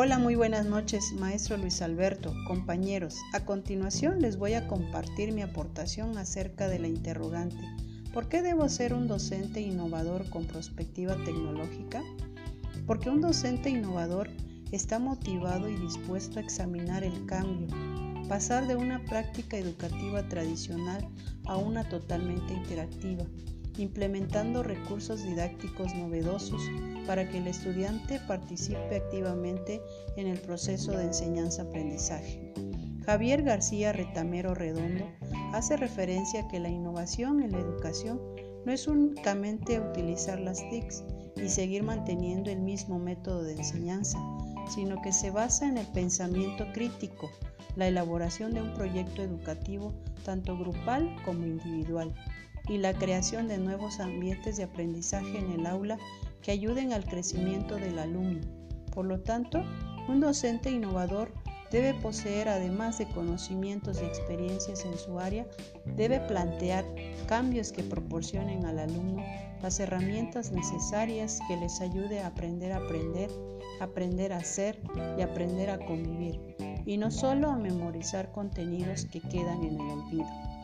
Hola, muy buenas noches, maestro Luis Alberto, compañeros. A continuación les voy a compartir mi aportación acerca de la interrogante. ¿Por qué debo ser un docente innovador con perspectiva tecnológica? Porque un docente innovador está motivado y dispuesto a examinar el cambio, pasar de una práctica educativa tradicional a una totalmente interactiva implementando recursos didácticos novedosos para que el estudiante participe activamente en el proceso de enseñanza-aprendizaje. Javier García Retamero Redondo hace referencia a que la innovación en la educación no es únicamente utilizar las TICs y seguir manteniendo el mismo método de enseñanza, sino que se basa en el pensamiento crítico, la elaboración de un proyecto educativo tanto grupal como individual, y la creación de nuevos ambientes de aprendizaje en el aula que ayuden al crecimiento del alumno. Por lo tanto, un docente innovador debe poseer, además de conocimientos y experiencias en su área, debe plantear cambios que proporcionen al alumno las herramientas necesarias que les ayude a aprender a aprender, aprender a hacer y aprender a convivir, y no solo a memorizar contenidos que quedan en el olvido.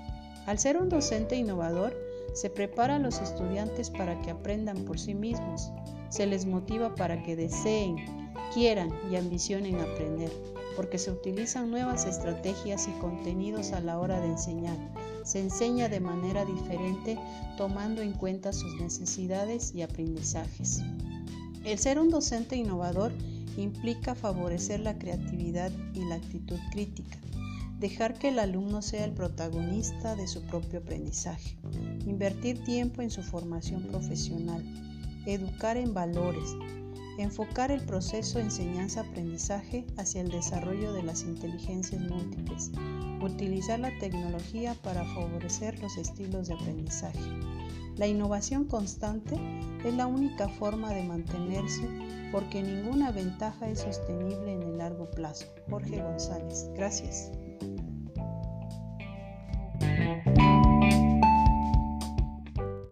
Al ser un docente innovador, se prepara a los estudiantes para que aprendan por sí mismos, se les motiva para que deseen, quieran y ambicionen aprender, porque se utilizan nuevas estrategias y contenidos a la hora de enseñar. Se enseña de manera diferente tomando en cuenta sus necesidades y aprendizajes. El ser un docente innovador implica favorecer la creatividad y la actitud crítica, dejar que el alumno sea el protagonista de su propio aprendizaje, invertir tiempo en su formación profesional, educar en valores, enfocar el proceso enseñanza-aprendizaje hacia el desarrollo de las inteligencias múltiples, utilizar la tecnología para favorecer los estilos de aprendizaje. La innovación constante es la única forma de mantenerse porque ninguna ventaja es sostenible en el largo plazo. Jorge González. Gracias.